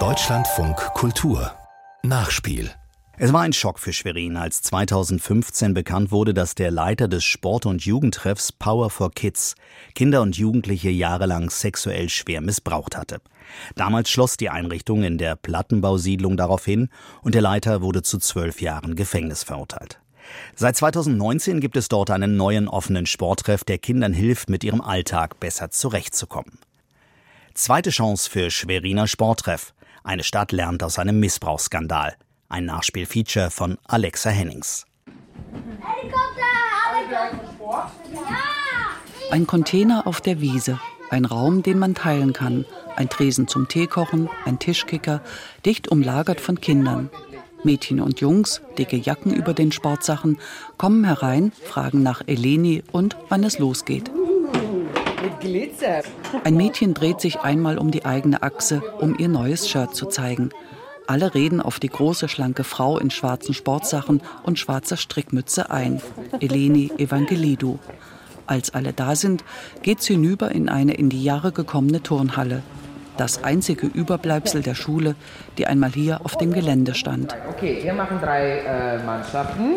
Deutschlandfunk Kultur Nachspiel es war ein Schock für Schwerin, als 2015 bekannt wurde, dass der Leiter des Sport- und Jugendtreffs Power for Kids Kinder und Jugendliche jahrelang sexuell schwer missbraucht hatte. Damals schloss die Einrichtung in der Plattenbausiedlung daraufhin und der Leiter wurde zu zwölf Jahren Gefängnis verurteilt. Seit 2019 gibt es dort einen neuen offenen Sporttreff, der Kindern hilft, mit ihrem Alltag besser zurechtzukommen. Zweite Chance für Schweriner Sporttreff. Eine Stadt lernt aus einem Missbrauchsskandal. Ein Nachspielfeature von Alexa Hennings. Ein Container auf der Wiese, ein Raum, den man teilen kann, ein Tresen zum Teekochen, ein Tischkicker, dicht umlagert von Kindern. Mädchen und Jungs, dicke Jacken über den Sportsachen, kommen herein, fragen nach Eleni und wann es losgeht. Ein Mädchen dreht sich einmal um die eigene Achse, um ihr neues Shirt zu zeigen. Alle reden auf die große, schlanke Frau in schwarzen Sportsachen und schwarzer Strickmütze ein, Eleni Evangelidou. Als alle da sind, geht sie hinüber in eine in die Jahre gekommene Turnhalle. Das einzige Überbleibsel der Schule, die einmal hier auf dem Gelände stand. Okay, wir machen drei äh, Mannschaften.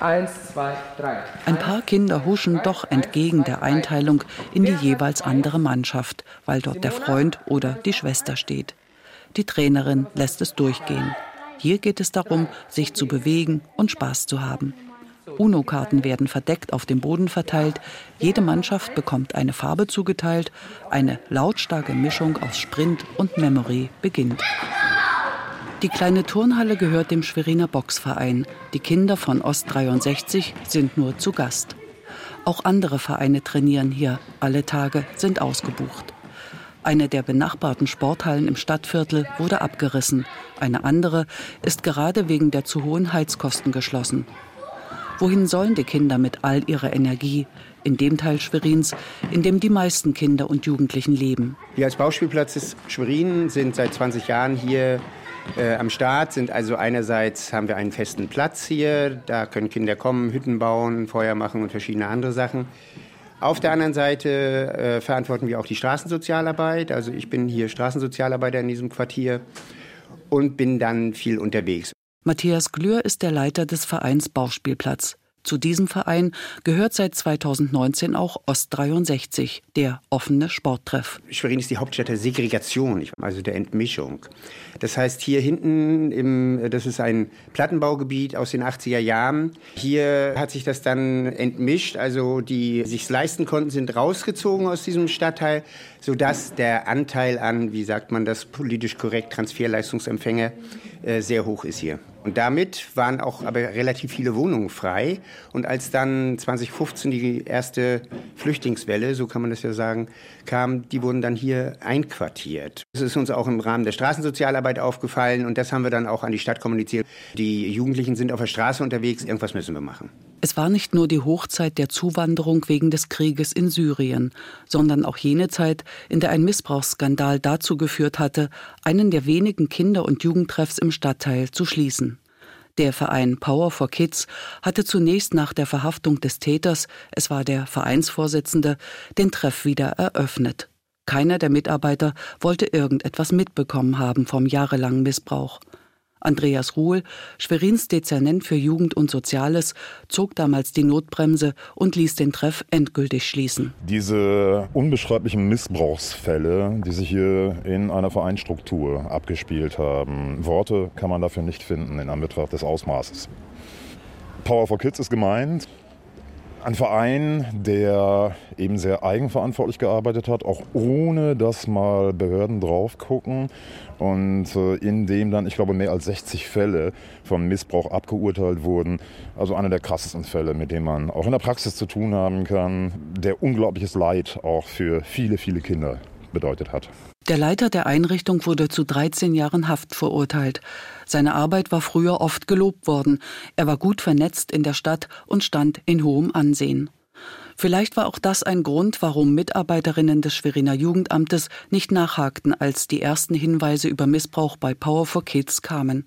Eins, zwei, drei. Ein paar Kinder huschen doch entgegen der Einteilung in die jeweils andere Mannschaft, weil dort der Freund oder die Schwester steht. Die Trainerin lässt es durchgehen. Hier geht es darum, sich zu bewegen und Spaß zu haben. UNO-Karten werden verdeckt auf dem Boden verteilt. Jede Mannschaft bekommt eine Farbe zugeteilt. Eine lautstarke Mischung aus Sprint und Memory beginnt. Die kleine Turnhalle gehört dem Schweriner Boxverein. Die Kinder von Ost 63 sind nur zu Gast. Auch andere Vereine trainieren hier. Alle Tage sind ausgebucht. Eine der benachbarten Sporthallen im Stadtviertel wurde abgerissen. Eine andere ist gerade wegen der zu hohen Heizkosten geschlossen. Wohin sollen die Kinder mit all ihrer Energie? In dem Teil Schwerins, in dem die meisten Kinder und Jugendlichen leben. Wir als Bauspielplatz ist Schwerin sind seit 20 Jahren hier äh, am Start. Sind also einerseits haben wir einen festen Platz hier, da können Kinder kommen, Hütten bauen, Feuer machen und verschiedene andere Sachen. Auf der anderen Seite äh, verantworten wir auch die Straßensozialarbeit. Also ich bin hier Straßensozialarbeiter in diesem Quartier und bin dann viel unterwegs. Matthias Glür ist der Leiter des Vereins Bauspielplatz. Zu diesem Verein gehört seit 2019 auch Ost 63, der offene Sporttreff. Schwerin ist die Hauptstadt der Segregation, also der Entmischung. Das heißt, hier hinten, im, das ist ein Plattenbaugebiet aus den 80er Jahren. Hier hat sich das dann entmischt. Also die sich leisten konnten, sind rausgezogen aus diesem Stadtteil, sodass der Anteil an, wie sagt man das politisch korrekt, Transferleistungsempfänger äh, sehr hoch ist hier. Und damit waren auch aber relativ viele Wohnungen frei. Und als dann 2015 die erste Flüchtlingswelle, so kann man das ja sagen, kam, die wurden dann hier einquartiert. Das ist uns auch im Rahmen der Straßensozialarbeit aufgefallen und das haben wir dann auch an die Stadt kommuniziert. Die Jugendlichen sind auf der Straße unterwegs, irgendwas müssen wir machen. Es war nicht nur die Hochzeit der Zuwanderung wegen des Krieges in Syrien, sondern auch jene Zeit, in der ein Missbrauchsskandal dazu geführt hatte, einen der wenigen Kinder- und Jugendtreffs im Stadtteil zu schließen. Der Verein Power for Kids hatte zunächst nach der Verhaftung des Täters, es war der Vereinsvorsitzende, den Treff wieder eröffnet. Keiner der Mitarbeiter wollte irgendetwas mitbekommen haben vom jahrelangen Missbrauch. Andreas Ruhl, Schwerins Dezernent für Jugend und Soziales, zog damals die Notbremse und ließ den Treff endgültig schließen. Diese unbeschreiblichen Missbrauchsfälle, die sich hier in einer Vereinsstruktur abgespielt haben, Worte kann man dafür nicht finden in Anbetracht des Ausmaßes. Power for Kids ist gemeint. Ein Verein, der eben sehr eigenverantwortlich gearbeitet hat, auch ohne dass mal Behörden drauf gucken und äh, in dem dann, ich glaube, mehr als 60 Fälle von Missbrauch abgeurteilt wurden. Also einer der krassesten Fälle, mit dem man auch in der Praxis zu tun haben kann, der unglaubliches Leid auch für viele, viele Kinder bedeutet hat. Der Leiter der Einrichtung wurde zu 13 Jahren Haft verurteilt. Seine Arbeit war früher oft gelobt worden. Er war gut vernetzt in der Stadt und stand in hohem Ansehen. Vielleicht war auch das ein Grund, warum Mitarbeiterinnen des Schweriner Jugendamtes nicht nachhakten, als die ersten Hinweise über Missbrauch bei Power for Kids kamen.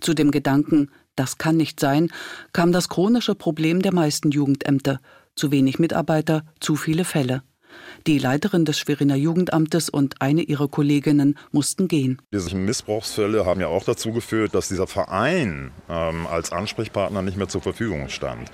Zu dem Gedanken, das kann nicht sein, kam das chronische Problem der meisten Jugendämter. Zu wenig Mitarbeiter, zu viele Fälle. Die Leiterin des Schweriner Jugendamtes und eine ihrer Kolleginnen mussten gehen. Diese Missbrauchsfälle haben ja auch dazu geführt, dass dieser Verein ähm, als Ansprechpartner nicht mehr zur Verfügung stand.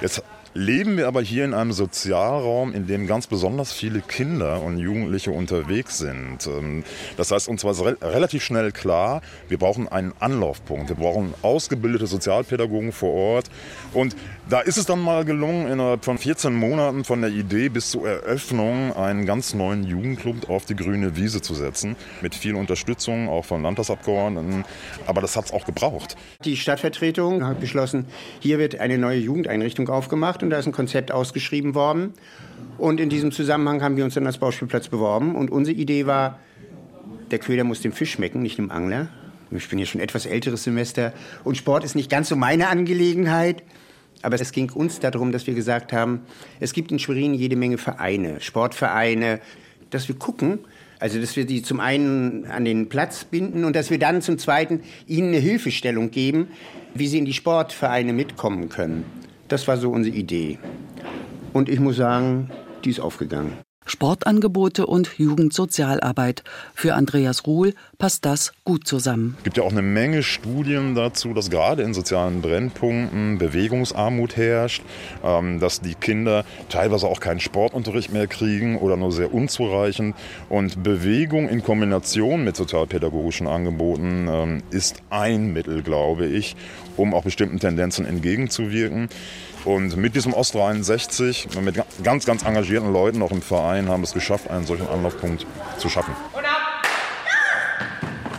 Jetzt leben wir aber hier in einem Sozialraum, in dem ganz besonders viele Kinder und Jugendliche unterwegs sind. Ähm, das heißt, uns war relativ schnell klar, wir brauchen einen Anlaufpunkt. Wir brauchen ausgebildete Sozialpädagogen vor Ort. Und da ist es dann mal gelungen, innerhalb von 14 Monaten von der Idee bis zur Eröffnung einen ganz neuen Jugendclub auf die grüne Wiese zu setzen. Mit viel Unterstützung, auch von Landtagsabgeordneten. Aber das hat es auch gebraucht. Die Stadtvertretung hat beschlossen, hier wird eine neue Jugendeinrichtung aufgemacht und da ist ein Konzept ausgeschrieben worden. Und in diesem Zusammenhang haben wir uns dann als Bauspielplatz beworben. Und unsere Idee war, der Köder muss dem Fisch schmecken, nicht dem Angler. Ich bin hier schon etwas älteres Semester und Sport ist nicht ganz so meine Angelegenheit. Aber es ging uns darum, dass wir gesagt haben, es gibt in Schwerin jede Menge Vereine, Sportvereine, dass wir gucken, also dass wir die zum einen an den Platz binden und dass wir dann zum zweiten ihnen eine Hilfestellung geben, wie sie in die Sportvereine mitkommen können. Das war so unsere Idee. Und ich muss sagen, die ist aufgegangen. Sportangebote und Jugendsozialarbeit. Für Andreas Ruhl passt das gut zusammen. Es gibt ja auch eine Menge Studien dazu, dass gerade in sozialen Brennpunkten Bewegungsarmut herrscht, ähm, dass die Kinder teilweise auch keinen Sportunterricht mehr kriegen oder nur sehr unzureichend. Und Bewegung in Kombination mit sozialpädagogischen Angeboten ähm, ist ein Mittel, glaube ich, um auch bestimmten Tendenzen entgegenzuwirken. Und mit diesem Ost 63, mit ganz, ganz engagierten Leuten auch im Verein, haben wir es geschafft, einen solchen Anlaufpunkt zu schaffen.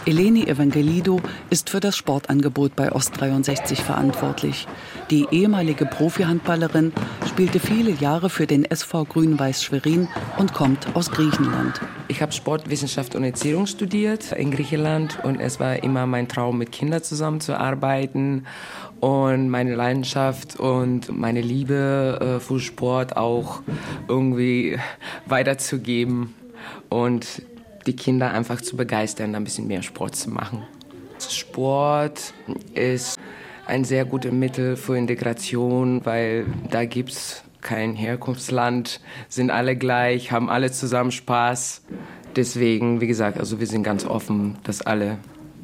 Eleni Evangelido ist für das Sportangebot bei Ost 63 verantwortlich. Die ehemalige Profihandballerin spielte viele Jahre für den SV Grün-Weiß Schwerin und kommt aus Griechenland. Ich habe Sportwissenschaft und Erziehung studiert in Griechenland und es war immer mein Traum, mit Kindern zusammenzuarbeiten und meine Leidenschaft und meine Liebe äh, für Sport auch irgendwie weiterzugeben und die Kinder einfach zu begeistern, ein bisschen mehr Sport zu machen. Sport ist ein sehr gutes Mittel für Integration, weil da gibt es kein Herkunftsland, sind alle gleich, haben alle zusammen Spaß. Deswegen, wie gesagt, also wir sind ganz offen, dass alle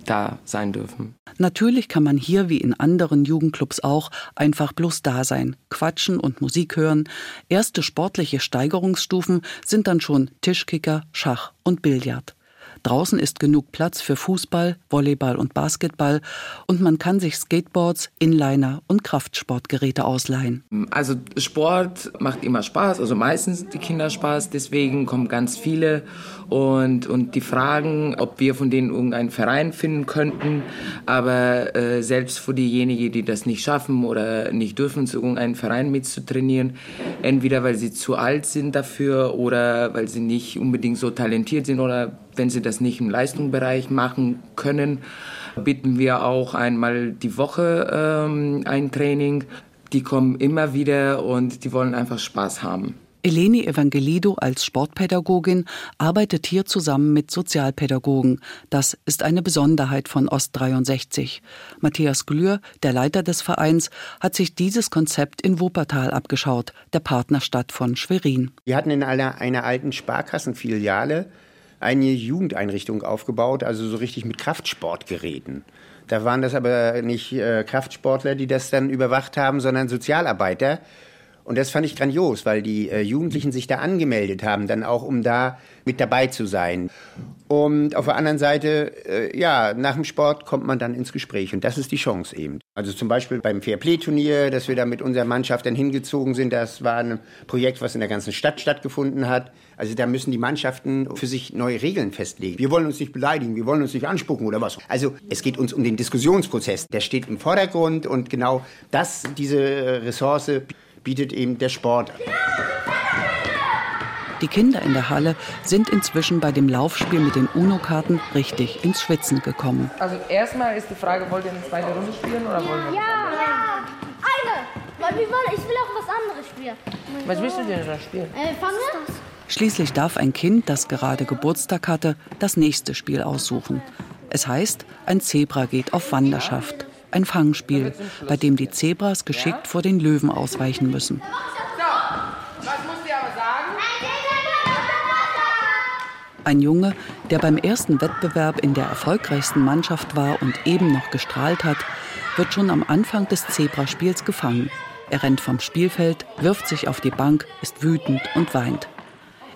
da sein dürfen. Natürlich kann man hier wie in anderen Jugendclubs auch einfach bloß da sein, quatschen und Musik hören. Erste sportliche Steigerungsstufen sind dann schon Tischkicker, Schach und Billard. Draußen ist genug Platz für Fußball, Volleyball und Basketball und man kann sich Skateboards, Inliner und Kraftsportgeräte ausleihen. Also Sport macht immer Spaß, also meistens die Kinder Spaß, deswegen kommen ganz viele und, und die fragen, ob wir von denen irgendeinen Verein finden könnten. Aber äh, selbst für diejenigen, die das nicht schaffen oder nicht dürfen, zu irgendeinem Verein mitzutrainieren, entweder weil sie zu alt sind dafür oder weil sie nicht unbedingt so talentiert sind oder wenn sie das nicht im Leistungsbereich machen können, bieten wir auch einmal die Woche ähm, ein Training. Die kommen immer wieder und die wollen einfach Spaß haben. Eleni Evangelido als Sportpädagogin arbeitet hier zusammen mit Sozialpädagogen. Das ist eine Besonderheit von Ost 63. Matthias Glür, der Leiter des Vereins, hat sich dieses Konzept in Wuppertal abgeschaut, der Partnerstadt von Schwerin. Wir hatten in einer, einer alten Sparkassenfiliale eine Jugendeinrichtung aufgebaut, also so richtig mit Kraftsportgeräten. Da waren das aber nicht äh, Kraftsportler, die das dann überwacht haben, sondern Sozialarbeiter. Und das fand ich grandios, weil die äh, Jugendlichen sich da angemeldet haben, dann auch um da mit dabei zu sein. Und auf der anderen Seite, äh, ja, nach dem Sport kommt man dann ins Gespräch und das ist die Chance eben. Also zum Beispiel beim Fairplay-Turnier, dass wir da mit unserer Mannschaft dann hingezogen sind, das war ein Projekt, was in der ganzen Stadt stattgefunden hat. Also da müssen die Mannschaften für sich neue Regeln festlegen. Wir wollen uns nicht beleidigen, wir wollen uns nicht anspucken oder was. Also es geht uns um den Diskussionsprozess, der steht im Vordergrund und genau das, diese Ressource bietet eben der Sport. Die Kinder in der Halle sind inzwischen bei dem Laufspiel mit den UNO-Karten richtig ins Schwitzen gekommen. Also erstmal ist die Frage, wollt ihr eine zweite Runde spielen oder wollen wir? Ja, ja. eine. Weil ich will auch was anderes spielen. Was willst du denn da spielen? Äh, fangen wir? Schließlich darf ein Kind, das gerade Geburtstag hatte, das nächste Spiel aussuchen. Es heißt, ein Zebra geht auf Wanderschaft. Ein Fangspiel, bei dem die Zebras geschickt vor den Löwen ausweichen müssen. So, was musst du aber sagen? Ein Junge, der beim ersten Wettbewerb in der erfolgreichsten Mannschaft war und eben noch gestrahlt hat, wird schon am Anfang des Zebraspiels gefangen. Er rennt vom Spielfeld, wirft sich auf die Bank, ist wütend und weint.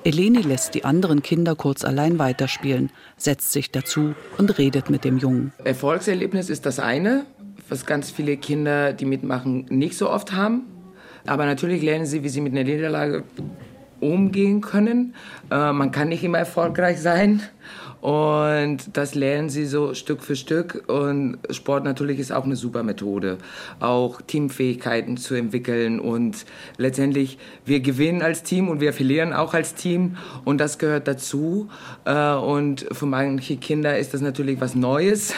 Eleni lässt die anderen Kinder kurz allein weiterspielen, setzt sich dazu und redet mit dem Jungen. Erfolgserlebnis ist das eine, was ganz viele Kinder, die mitmachen, nicht so oft haben. Aber natürlich lernen sie, wie sie mit einer Niederlage umgehen können. Äh, man kann nicht immer erfolgreich sein. Und das lernen sie so Stück für Stück. Und Sport natürlich ist auch eine super Methode, auch Teamfähigkeiten zu entwickeln. Und letztendlich, wir gewinnen als Team und wir verlieren auch als Team. Und das gehört dazu. Äh, und für manche Kinder ist das natürlich was Neues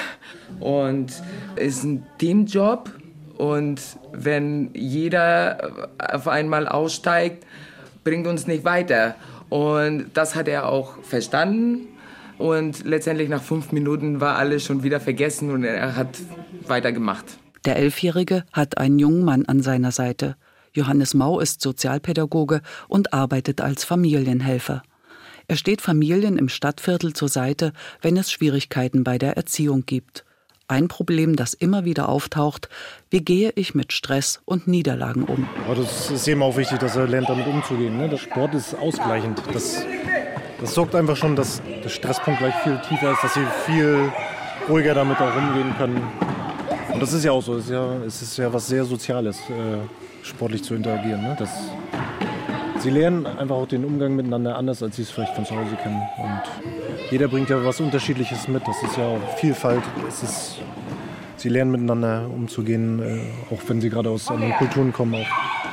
und ist ein Teamjob. Und wenn jeder auf einmal aussteigt, bringt uns nicht weiter. Und das hat er auch verstanden und letztendlich nach fünf Minuten war alles schon wieder vergessen und er hat weitergemacht. Der Elfjährige hat einen jungen Mann an seiner Seite. Johannes Mau ist Sozialpädagoge und arbeitet als Familienhelfer. Er steht Familien im Stadtviertel zur Seite, wenn es Schwierigkeiten bei der Erziehung gibt. Ein Problem, das immer wieder auftaucht, wie gehe ich mit Stress und Niederlagen um? Das ist eben auch wichtig, dass er lernt, damit umzugehen. Ne? Der Sport ist ausgleichend. Das das sorgt einfach schon, dass der Stresspunkt gleich viel tiefer ist, dass sie viel ruhiger damit auch umgehen können. Und das ist ja auch so. Es ist ja, es ist ja was sehr Soziales, äh, sportlich zu interagieren. Ne? Das, sie lernen einfach auch den Umgang miteinander anders, als sie es vielleicht von zu Hause kennen. Und jeder bringt ja was Unterschiedliches mit. Das ist ja auch Vielfalt. Es ist, sie lernen miteinander umzugehen, äh, auch wenn sie gerade aus anderen Kulturen kommen. Auch.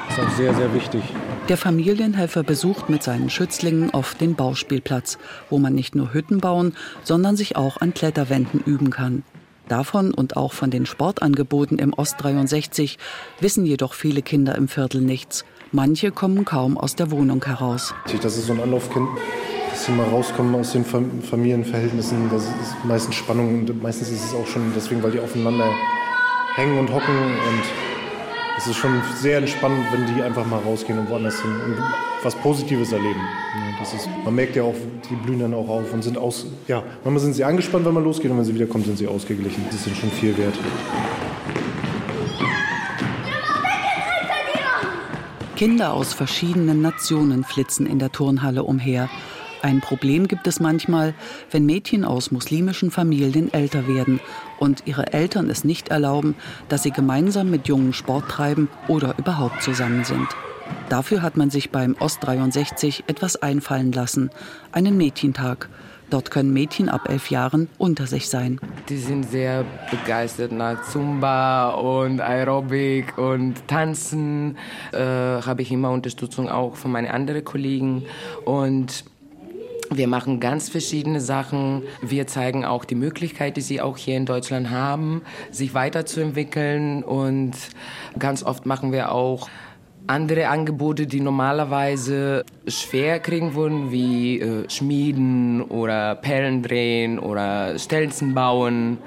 Das ist auch sehr, sehr wichtig. Der Familienhelfer besucht mit seinen Schützlingen oft den Bauspielplatz, wo man nicht nur Hütten bauen, sondern sich auch an Kletterwänden üben kann. Davon und auch von den Sportangeboten im Ost 63 wissen jedoch viele Kinder im Viertel nichts. Manche kommen kaum aus der Wohnung heraus. Das ist so ein Anlaufkind, dass sie mal rauskommen aus den Familienverhältnissen. Das ist meistens Spannung und meistens ist es auch schon deswegen, weil die aufeinander hängen und hocken und es ist schon sehr entspannend, wenn die einfach mal rausgehen und woanders hin und was Positives erleben. Das ist, man merkt ja auch, die blühen dann auch auf und sind aus. Ja, manchmal sind sie angespannt, wenn man losgeht, und wenn sie wiederkommen, sind sie ausgeglichen. Das ist schon viel wert. Kinder aus verschiedenen Nationen flitzen in der Turnhalle umher. Ein Problem gibt es manchmal, wenn Mädchen aus muslimischen Familien älter werden und ihre Eltern es nicht erlauben, dass sie gemeinsam mit Jungen Sport treiben oder überhaupt zusammen sind. Dafür hat man sich beim Ost 63 etwas einfallen lassen, einen Mädchentag. Dort können Mädchen ab elf Jahren unter sich sein. Die sind sehr begeistert nach Zumba und Aerobic und Tanzen. Äh, Habe ich immer Unterstützung auch von meinen anderen Kollegen. Und wir machen ganz verschiedene Sachen. Wir zeigen auch die Möglichkeit, die sie auch hier in Deutschland haben, sich weiterzuentwickeln. Und ganz oft machen wir auch andere Angebote, die normalerweise schwer kriegen würden, wie äh, Schmieden oder Perlen drehen oder Stelzen bauen.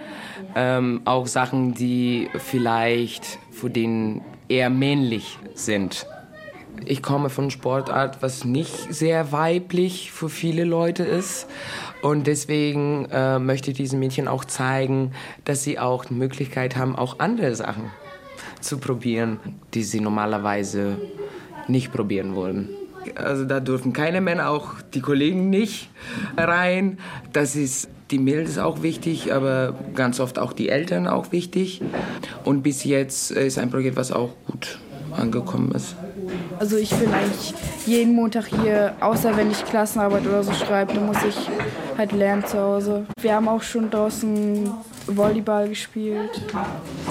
Ähm, auch Sachen, die vielleicht für den eher männlich sind. Ich komme von Sportart, was nicht sehr weiblich für viele Leute ist. Und deswegen äh, möchte ich diesen Mädchen auch zeigen, dass sie auch die Möglichkeit haben, auch andere Sachen zu probieren, die sie normalerweise nicht probieren wollen. Also da dürfen keine Männer, auch die Kollegen nicht rein. Das ist die Mädels auch wichtig, aber ganz oft auch die Eltern auch wichtig. Und bis jetzt ist ein Projekt, was auch gut angekommen ist. Also ich bin eigentlich jeden Montag hier, außer wenn ich Klassenarbeit oder so schreibe, dann muss ich halt lernen zu Hause. Wir haben auch schon draußen Volleyball gespielt.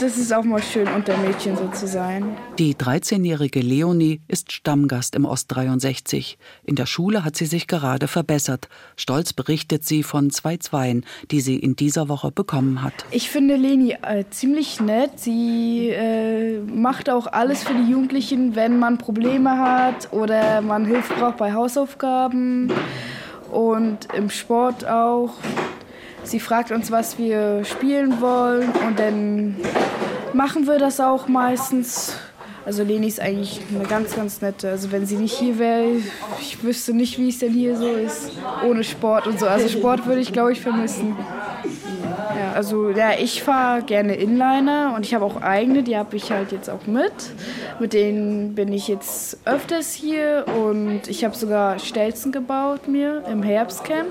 Das ist auch mal schön, unter Mädchen so zu sein. Die 13-jährige Leonie ist Stammgast im Ost 63. In der Schule hat sie sich gerade verbessert. Stolz berichtet sie von zwei Zweien, die sie in dieser Woche bekommen hat. Ich finde Leni äh, ziemlich nett. Sie äh, macht auch alles für die Jugendlichen, wenn man Probleme hat oder man Hilfe braucht bei Hausaufgaben und im Sport auch. Sie fragt uns, was wir spielen wollen und dann machen wir das auch meistens. Also Leni ist eigentlich eine ganz, ganz nette. Also wenn sie nicht hier wäre, ich wüsste nicht, wie es denn hier so ist, ohne Sport und so. Also Sport würde ich, glaube ich, vermissen. Ja, also ja, ich fahre gerne Inliner und ich habe auch eigene, die habe ich halt jetzt auch mit. Mit denen bin ich jetzt öfters hier und ich habe sogar Stelzen gebaut mir im Herbstcamp.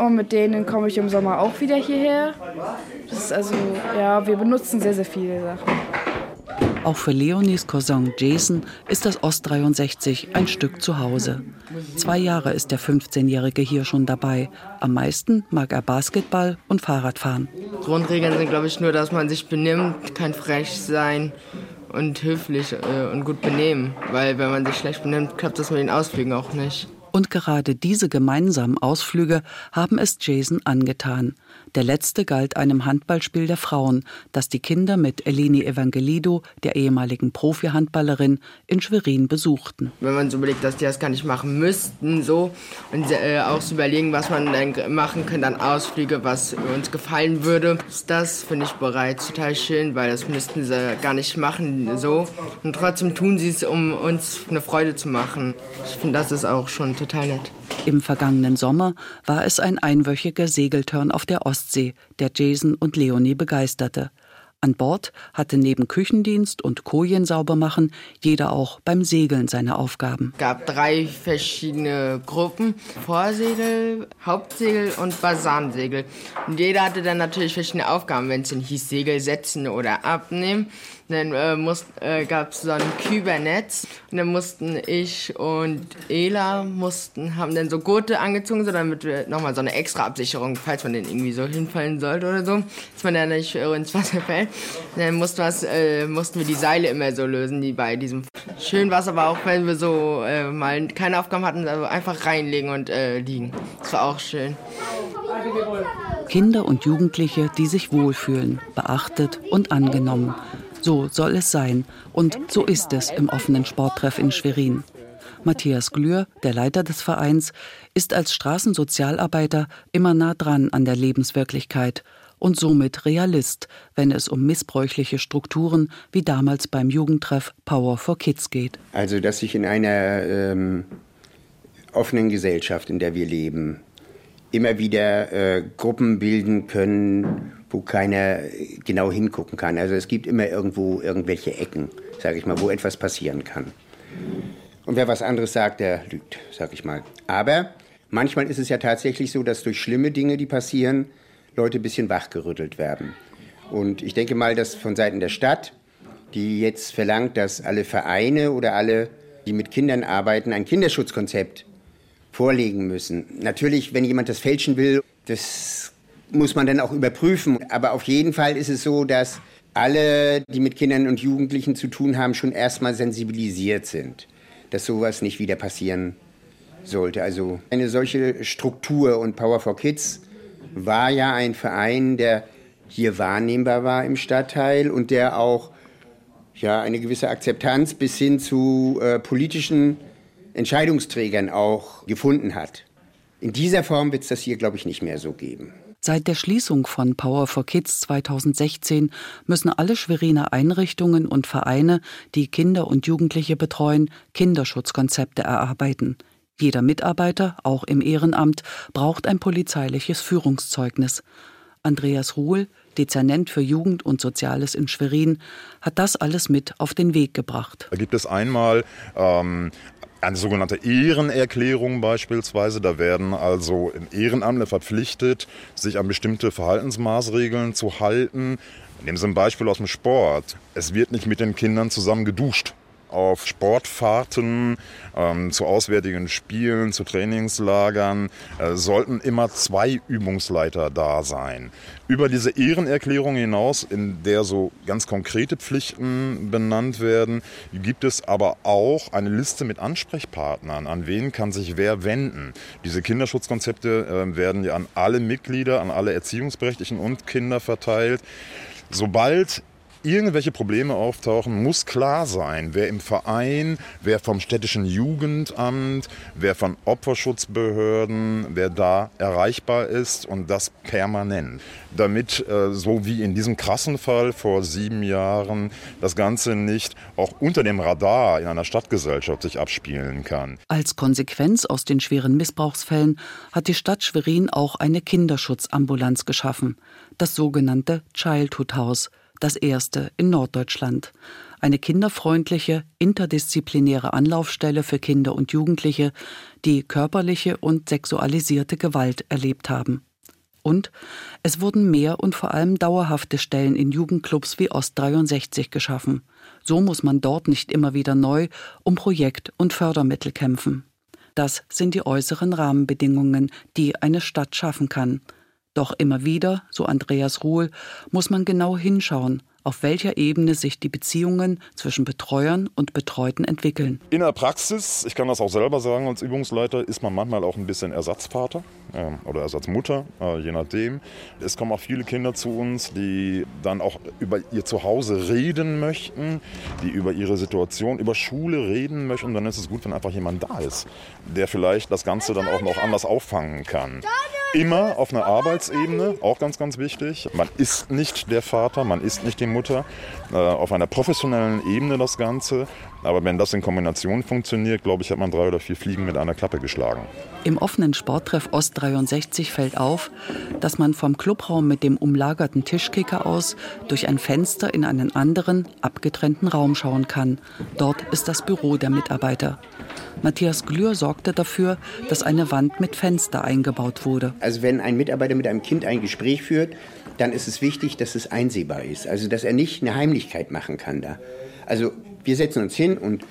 Und mit denen komme ich im Sommer auch wieder hierher. Das ist also, ja, wir benutzen sehr, sehr viele Sachen. Auch für Leonies Cousin Jason ist das Ost 63 ein Stück zu Hause. Zwei Jahre ist der 15-Jährige hier schon dabei. Am meisten mag er Basketball und Fahrradfahren. Grundregeln sind, glaube ich, nur, dass man sich benimmt, kein frech sein und höflich äh, und gut benehmen. Weil wenn man sich schlecht benimmt, klappt das mit den Ausflügen auch nicht. Und gerade diese gemeinsamen Ausflüge haben es Jason angetan. Der letzte galt einem Handballspiel der Frauen, das die Kinder mit Eleni Evangelido, der ehemaligen Profi-Handballerin, in Schwerin besuchten. Wenn man so überlegt, dass die das gar nicht machen müssten, so und äh, auch so überlegen, was man dann machen könnte an Ausflüge, was uns gefallen würde, das finde ich bereits total schön, weil das müssten sie gar nicht machen, so und trotzdem tun sie es, um uns eine Freude zu machen. Ich finde, das ist auch schon total nett. Im vergangenen Sommer war es ein einwöchiger Segeltörn auf der Ostsee, der Jason und Leonie begeisterte. An Bord hatte neben Küchendienst und Kojen sauber machen jeder auch beim Segeln seine Aufgaben. Es gab drei verschiedene Gruppen: Vorsegel, Hauptsegel und Basansegel. Und jeder hatte dann natürlich verschiedene Aufgaben, wenn es denn hieß Segel setzen oder abnehmen. Dann äh, äh, gab es so ein Kübernetz und dann mussten ich und Ela mussten, haben dann so Gurte angezogen, so damit wir nochmal so eine extra Absicherung, falls man denn irgendwie so hinfallen sollte oder so, dass man dann nicht ins Wasser fällt. Dann mussten, äh, mussten wir die Seile immer so lösen, die bei diesem Wasser war, auch wenn wir so äh, mal keine Aufgaben hatten, also einfach reinlegen und äh, liegen. Das war auch schön. Kinder und Jugendliche, die sich wohlfühlen, beachtet und angenommen. So soll es sein. Und so ist es im offenen Sporttreff in Schwerin. Matthias Glür, der Leiter des Vereins, ist als Straßensozialarbeiter immer nah dran an der Lebenswirklichkeit und somit Realist, wenn es um missbräuchliche Strukturen wie damals beim Jugendtreff Power for Kids geht. Also, dass sich in einer ähm, offenen Gesellschaft, in der wir leben, immer wieder äh, Gruppen bilden können, wo keiner genau hingucken kann. Also es gibt immer irgendwo irgendwelche Ecken, sage ich mal, wo etwas passieren kann. Und wer was anderes sagt, der lügt, sage ich mal. Aber manchmal ist es ja tatsächlich so, dass durch schlimme Dinge, die passieren, Leute ein bisschen wachgerüttelt werden. Und ich denke mal, dass von Seiten der Stadt, die jetzt verlangt, dass alle Vereine oder alle, die mit Kindern arbeiten, ein Kinderschutzkonzept vorlegen müssen. Natürlich, wenn jemand das fälschen will, das muss man dann auch überprüfen. Aber auf jeden Fall ist es so, dass alle, die mit Kindern und Jugendlichen zu tun haben, schon erstmal sensibilisiert sind, dass sowas nicht wieder passieren sollte. Also eine solche Struktur und Power for Kids war ja ein Verein, der hier wahrnehmbar war im Stadtteil und der auch ja, eine gewisse Akzeptanz bis hin zu äh, politischen Entscheidungsträgern auch gefunden hat. In dieser Form wird es das hier, glaube ich, nicht mehr so geben. Seit der Schließung von Power for Kids 2016 müssen alle Schweriner Einrichtungen und Vereine, die Kinder und Jugendliche betreuen, Kinderschutzkonzepte erarbeiten. Jeder Mitarbeiter, auch im Ehrenamt, braucht ein polizeiliches Führungszeugnis. Andreas Ruhl, Dezernent für Jugend und Soziales in Schwerin, hat das alles mit auf den Weg gebracht. Da gibt es einmal ähm, eine sogenannte Ehrenerklärung beispielsweise. Da werden also Ehrenamtler verpflichtet, sich an bestimmte Verhaltensmaßregeln zu halten. Nehmen Sie ein Beispiel aus dem Sport. Es wird nicht mit den Kindern zusammen geduscht auf Sportfahrten, ähm, zu auswärtigen Spielen, zu Trainingslagern äh, sollten immer zwei Übungsleiter da sein. Über diese Ehrenerklärung hinaus, in der so ganz konkrete Pflichten benannt werden, gibt es aber auch eine Liste mit Ansprechpartnern. An wen kann sich wer wenden? Diese Kinderschutzkonzepte äh, werden ja an alle Mitglieder, an alle Erziehungsberechtigten und Kinder verteilt. Sobald irgendwelche Probleme auftauchen, muss klar sein, wer im Verein, wer vom städtischen Jugendamt, wer von Opferschutzbehörden, wer da erreichbar ist und das permanent. Damit, äh, so wie in diesem krassen Fall vor sieben Jahren, das Ganze nicht auch unter dem Radar in einer Stadtgesellschaft sich abspielen kann. Als Konsequenz aus den schweren Missbrauchsfällen hat die Stadt Schwerin auch eine Kinderschutzambulanz geschaffen, das sogenannte Childhood House das erste in Norddeutschland. Eine kinderfreundliche, interdisziplinäre Anlaufstelle für Kinder und Jugendliche, die körperliche und sexualisierte Gewalt erlebt haben. Und es wurden mehr und vor allem dauerhafte Stellen in Jugendclubs wie Ost 63 geschaffen. So muss man dort nicht immer wieder neu um Projekt- und Fördermittel kämpfen. Das sind die äußeren Rahmenbedingungen, die eine Stadt schaffen kann. Doch immer wieder, so Andreas Ruhl, muss man genau hinschauen, auf welcher Ebene sich die Beziehungen zwischen Betreuern und Betreuten entwickeln. In der Praxis, ich kann das auch selber sagen als Übungsleiter, ist man manchmal auch ein bisschen Ersatzvater äh, oder Ersatzmutter, äh, je nachdem. Es kommen auch viele Kinder zu uns, die dann auch über ihr Zuhause reden möchten, die über ihre Situation, über Schule reden möchten. Und dann ist es gut, wenn einfach jemand da ist, der vielleicht das Ganze dann auch noch anders auffangen kann. Immer auf einer Arbeitsebene, auch ganz, ganz wichtig. Man ist nicht der Vater, man ist nicht die Mutter. Äh, auf einer professionellen Ebene das Ganze. Aber wenn das in Kombination funktioniert, glaube ich, hat man drei oder vier Fliegen mit einer Klappe geschlagen. Im offenen Sporttreff Ost 63 fällt auf, dass man vom Clubraum mit dem umlagerten Tischkicker aus durch ein Fenster in einen anderen, abgetrennten Raum schauen kann. Dort ist das Büro der Mitarbeiter. Matthias Glür sorgte dafür, dass eine Wand mit Fenster eingebaut wurde. Also wenn ein Mitarbeiter mit einem Kind ein Gespräch führt, dann ist es wichtig, dass es einsehbar ist. Also dass er nicht eine Heimlichkeit machen kann da. Also wir setzen uns hin und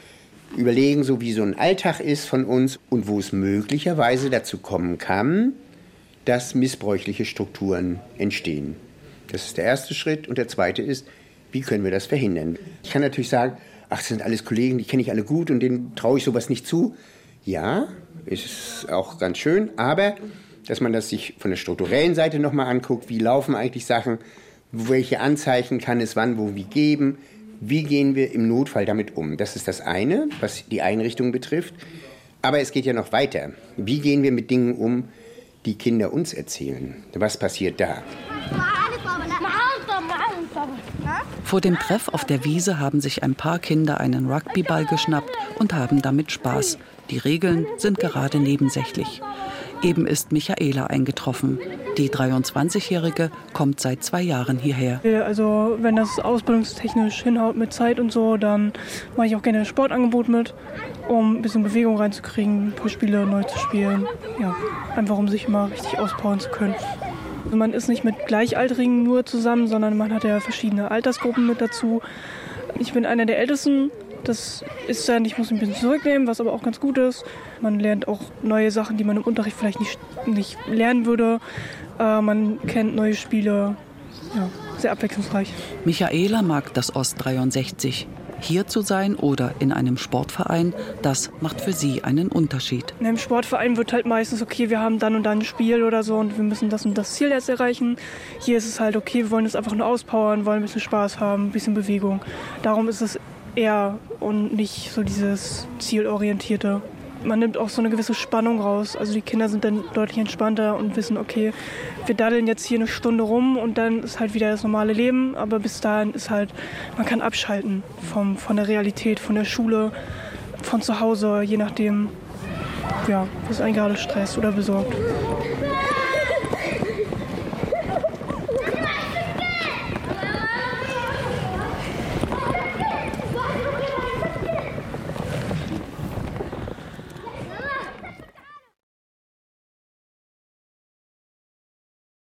überlegen so, wie so ein Alltag ist von uns und wo es möglicherweise dazu kommen kann, dass missbräuchliche Strukturen entstehen. Das ist der erste Schritt. Und der zweite ist, wie können wir das verhindern? Ich kann natürlich sagen, ach, das sind alles Kollegen, die kenne ich alle gut und denen traue ich sowas nicht zu. Ja, ist auch ganz schön, aber dass man das sich von der strukturellen Seite nochmal anguckt, wie laufen eigentlich Sachen, welche Anzeichen kann es wann, wo, wie geben, wie gehen wir im Notfall damit um. Das ist das eine, was die Einrichtung betrifft. Aber es geht ja noch weiter. Wie gehen wir mit Dingen um, die Kinder uns erzählen? Was passiert da? Vor dem Treff auf der Wiese haben sich ein paar Kinder einen Rugbyball geschnappt und haben damit Spaß. Die Regeln sind gerade nebensächlich. Eben ist Michaela eingetroffen. Die 23-Jährige kommt seit zwei Jahren hierher. Also wenn das ausbildungstechnisch hinhaut mit Zeit und so, dann mache ich auch gerne ein Sportangebot mit, um ein bisschen Bewegung reinzukriegen, ein paar Spiele neu zu spielen. Ja, einfach um sich mal richtig auspowern zu können. Man ist nicht mit Gleichaltrigen nur zusammen, sondern man hat ja verschiedene Altersgruppen mit dazu. Ich bin einer der Ältesten. Das ist dann, ich muss ein bisschen zurücknehmen, was aber auch ganz gut ist. Man lernt auch neue Sachen, die man im Unterricht vielleicht nicht, nicht lernen würde. Äh, man kennt neue Spiele. Ja, sehr abwechslungsreich. Michaela mag das Ost 63. Hier zu sein oder in einem Sportverein, das macht für sie einen Unterschied. In einem Sportverein wird halt meistens, okay, wir haben dann und dann ein Spiel oder so und wir müssen das und das Ziel jetzt erreichen. Hier ist es halt, okay, wir wollen es einfach nur auspowern, wollen ein bisschen Spaß haben, ein bisschen Bewegung. Darum ist es eher und nicht so dieses zielorientierte man nimmt auch so eine gewisse Spannung raus. Also die Kinder sind dann deutlich entspannter und wissen, okay, wir daddeln jetzt hier eine Stunde rum und dann ist halt wieder das normale Leben. Aber bis dahin ist halt, man kann abschalten vom, von der Realität, von der Schule, von zu Hause, je nachdem, ja, was einen gerade stresst oder besorgt.